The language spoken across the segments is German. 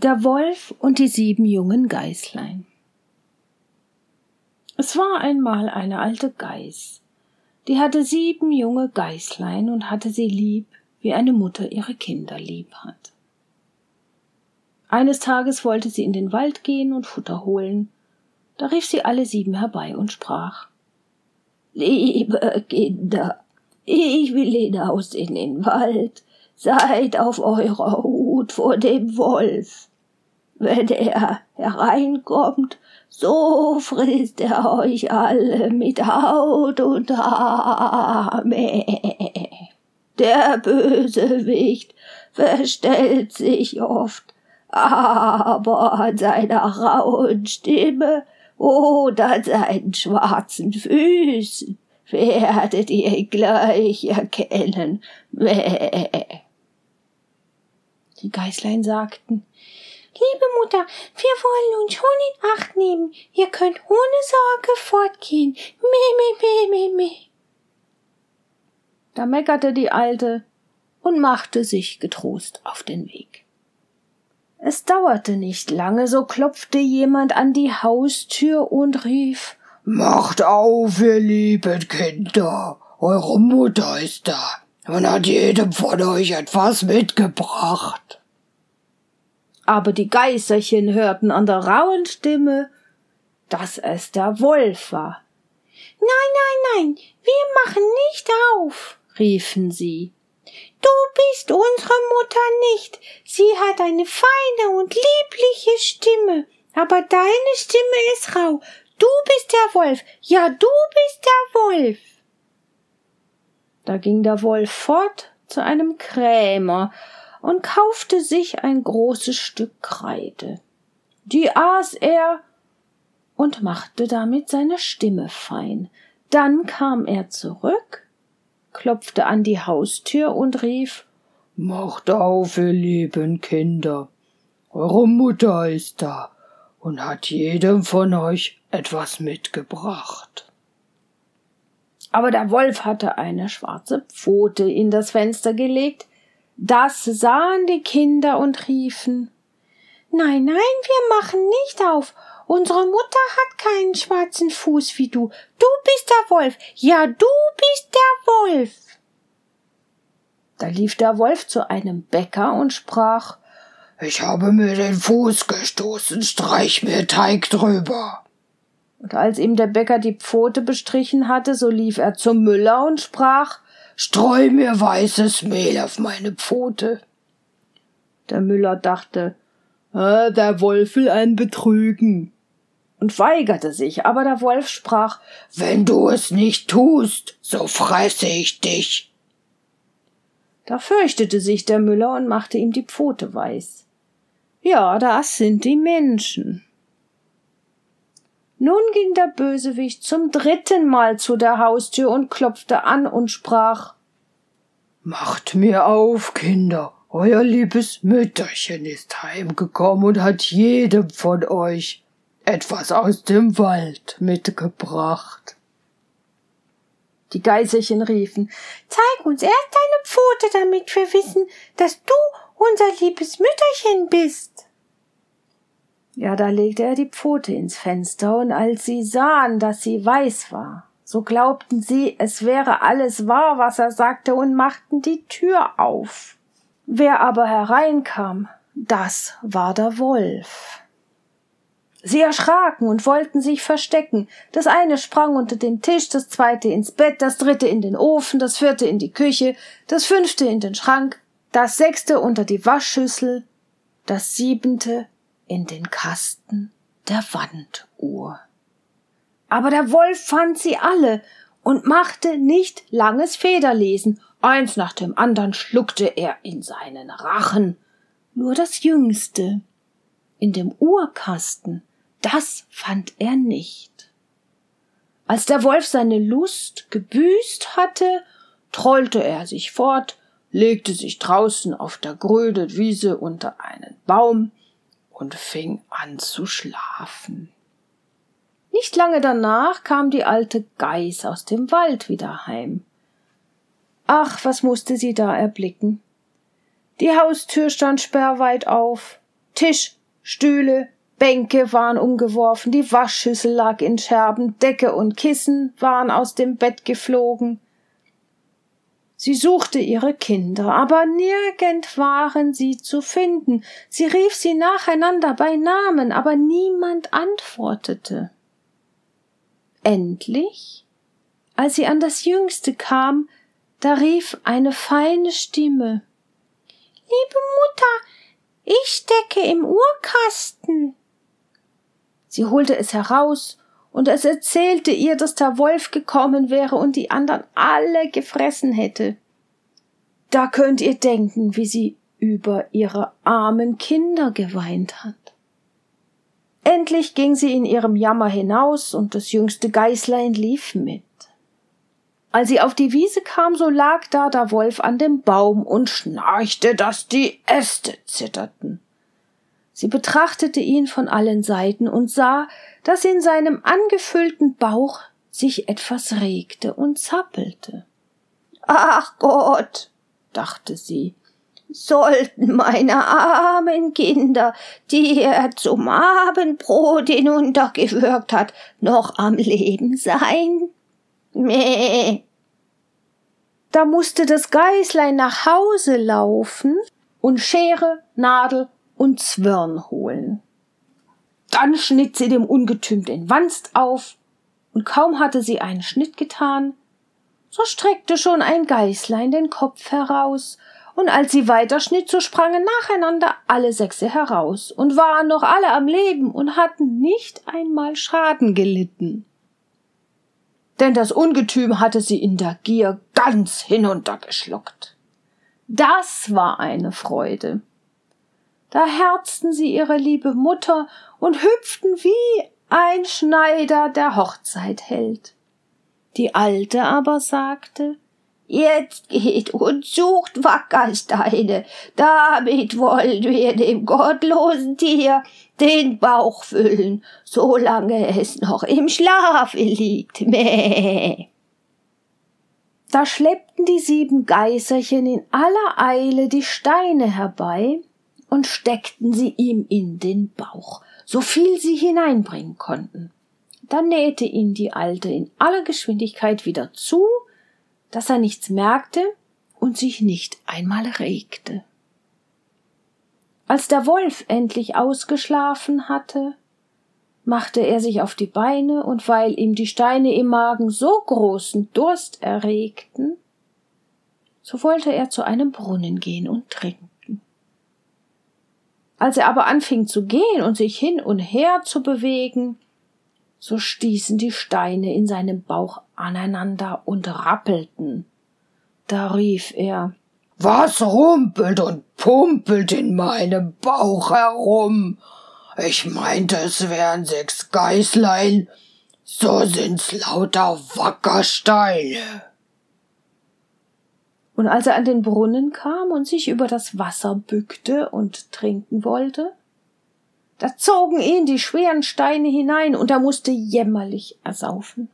Der Wolf und die sieben jungen Geißlein. Es war einmal eine alte Geiß, die hatte sieben junge Geißlein und hatte sie lieb, wie eine Mutter ihre Kinder lieb hat. Eines Tages wollte sie in den Wald gehen und Futter holen, da rief sie alle sieben herbei und sprach Liebe Kinder, ich will hinaus in den Wald, seid auf eurer Hut vor dem Wolf. Wenn er hereinkommt, so frisst er euch alle mit Haut und Haar. Der Bösewicht verstellt sich oft, aber an seiner rauen Stimme oder seinen schwarzen Füßen werdet ihr gleich erkennen. Die Geißlein sagten, Liebe Mutter, wir wollen uns schon in Acht nehmen. Ihr könnt ohne Sorge fortgehen. Meh, meh, meh, meh, meh. Da meckerte die Alte und machte sich getrost auf den Weg. Es dauerte nicht lange, so klopfte jemand an die Haustür und rief Macht auf, ihr lieben Kinder, eure Mutter ist da und hat jedem von euch etwas mitgebracht. Aber die Geißerchen hörten an der rauen Stimme, dass es der Wolf war. Nein, nein, nein, wir machen nicht auf, riefen sie. Du bist unsere Mutter nicht. Sie hat eine feine und liebliche Stimme. Aber deine Stimme ist rau. Du bist der Wolf. Ja, du bist der Wolf. Da ging der Wolf fort zu einem Krämer und kaufte sich ein großes Stück Kreide. Die aß er und machte damit seine Stimme fein. Dann kam er zurück klopfte an die Haustür und rief Macht auf, ihr lieben Kinder. Eure Mutter ist da und hat jedem von euch etwas mitgebracht. Aber der Wolf hatte eine schwarze Pfote in das Fenster gelegt. Das sahen die Kinder und riefen Nein, nein, wir machen nicht auf. Unsere Mutter hat keinen schwarzen Fuß wie du. Du bist der Wolf. Ja, du bist der Wolf. Da lief der Wolf zu einem Bäcker und sprach Ich habe mir den Fuß gestoßen, streich mir Teig drüber. Und als ihm der Bäcker die Pfote bestrichen hatte, so lief er zum Müller und sprach Streu mir weißes Mehl auf meine Pfote. Der Müller dachte, ah, der Wolf will einen betrügen und weigerte sich, aber der Wolf sprach Wenn du es nicht tust, so fresse ich dich. Da fürchtete sich der Müller und machte ihm die Pfote weiß. Ja, das sind die Menschen. Nun ging der Bösewicht zum dritten Mal zu der Haustür und klopfte an und sprach Macht mir auf, Kinder, euer liebes Mütterchen ist heimgekommen und hat jedem von euch etwas aus dem Wald mitgebracht. Die Geiserchen riefen, zeig uns erst deine Pfote, damit wir wissen, dass du unser liebes Mütterchen bist. Ja, da legte er die Pfote ins Fenster, und als sie sahen, dass sie weiß war, so glaubten sie, es wäre alles wahr, was er sagte, und machten die Tür auf. Wer aber hereinkam, das war der Wolf. Sie erschraken und wollten sich verstecken. Das eine sprang unter den Tisch, das zweite ins Bett, das dritte in den Ofen, das vierte in die Küche, das fünfte in den Schrank, das sechste unter die Waschschüssel, das siebente in den Kasten der Wanduhr. Aber der Wolf fand sie alle und machte nicht langes Federlesen. Eins nach dem andern schluckte er in seinen Rachen. Nur das jüngste in dem Uhrkasten das fand er nicht. Als der Wolf seine Lust gebüßt hatte, trollte er sich fort, legte sich draußen auf der grünen Wiese unter einen Baum und fing an zu schlafen. Nicht lange danach kam die alte Geiß aus dem Wald wieder heim. Ach, was musste sie da erblicken? Die Haustür stand sperrweit auf, Tisch, Stühle, Bänke waren umgeworfen, die Waschschüssel lag in Scherben, Decke und Kissen waren aus dem Bett geflogen. Sie suchte ihre Kinder, aber nirgend waren sie zu finden. Sie rief sie nacheinander bei Namen, aber niemand antwortete. Endlich, als sie an das Jüngste kam, da rief eine feine Stimme Liebe Mutter, ich stecke im Uhrkasten. Sie holte es heraus, und es erzählte ihr, dass der Wolf gekommen wäre und die anderen alle gefressen hätte. Da könnt ihr denken, wie sie über ihre armen Kinder geweint hat. Endlich ging sie in ihrem Jammer hinaus, und das jüngste Geißlein lief mit. Als sie auf die Wiese kam, so lag da der Wolf an dem Baum und schnarchte, dass die Äste zitterten. Sie betrachtete ihn von allen Seiten und sah, dass in seinem angefüllten Bauch sich etwas regte und zappelte. Ach Gott, dachte sie, sollten meine armen Kinder, die er zum Abendbrot hinuntergewürgt hat, noch am Leben sein? Meh. Da musste das Geißlein nach Hause laufen und Schere, Nadel und Zwirn holen. Dann schnitt sie dem Ungetüm den Wanst auf, und kaum hatte sie einen Schnitt getan, so streckte schon ein Geißlein den Kopf heraus, und als sie weiterschnitt, so sprangen nacheinander alle sechse heraus und waren noch alle am Leben und hatten nicht einmal Schaden gelitten denn das Ungetüm hatte sie in der Gier ganz hinuntergeschluckt. Das war eine Freude. Da herzten sie ihre liebe Mutter und hüpften wie ein Schneider der Hochzeit hält. Die Alte aber sagte, Jetzt geht und sucht Wackersteine, damit wollen wir dem gottlosen Tier den Bauch füllen, solange es noch im Schlafe liegt. Mäh. Da schleppten die sieben Geißerchen in aller Eile die Steine herbei und steckten sie ihm in den Bauch, so viel sie hineinbringen konnten. Dann nähte ihn die Alte in aller Geschwindigkeit wieder zu, dass er nichts merkte und sich nicht einmal regte. Als der Wolf endlich ausgeschlafen hatte, machte er sich auf die Beine, und weil ihm die Steine im Magen so großen Durst erregten, so wollte er zu einem Brunnen gehen und trinken. Als er aber anfing zu gehen und sich hin und her zu bewegen, so stießen die Steine in seinem Bauch aneinander und rappelten. Da rief er was rumpelt und pumpelt in meinem Bauch herum? Ich meinte, es wären sechs Geißlein, so sind's lauter Wackersteine. Und als er an den Brunnen kam und sich über das Wasser bückte und trinken wollte, da zogen ihn die schweren Steine hinein und er musste jämmerlich ersaufen.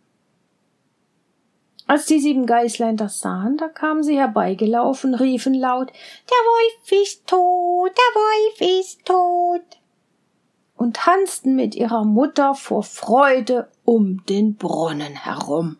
Als die sieben Geißlein das sahen, da kamen sie herbeigelaufen, riefen laut Der Wolf ist tot, der Wolf ist tot und tanzten mit ihrer Mutter vor Freude um den Brunnen herum.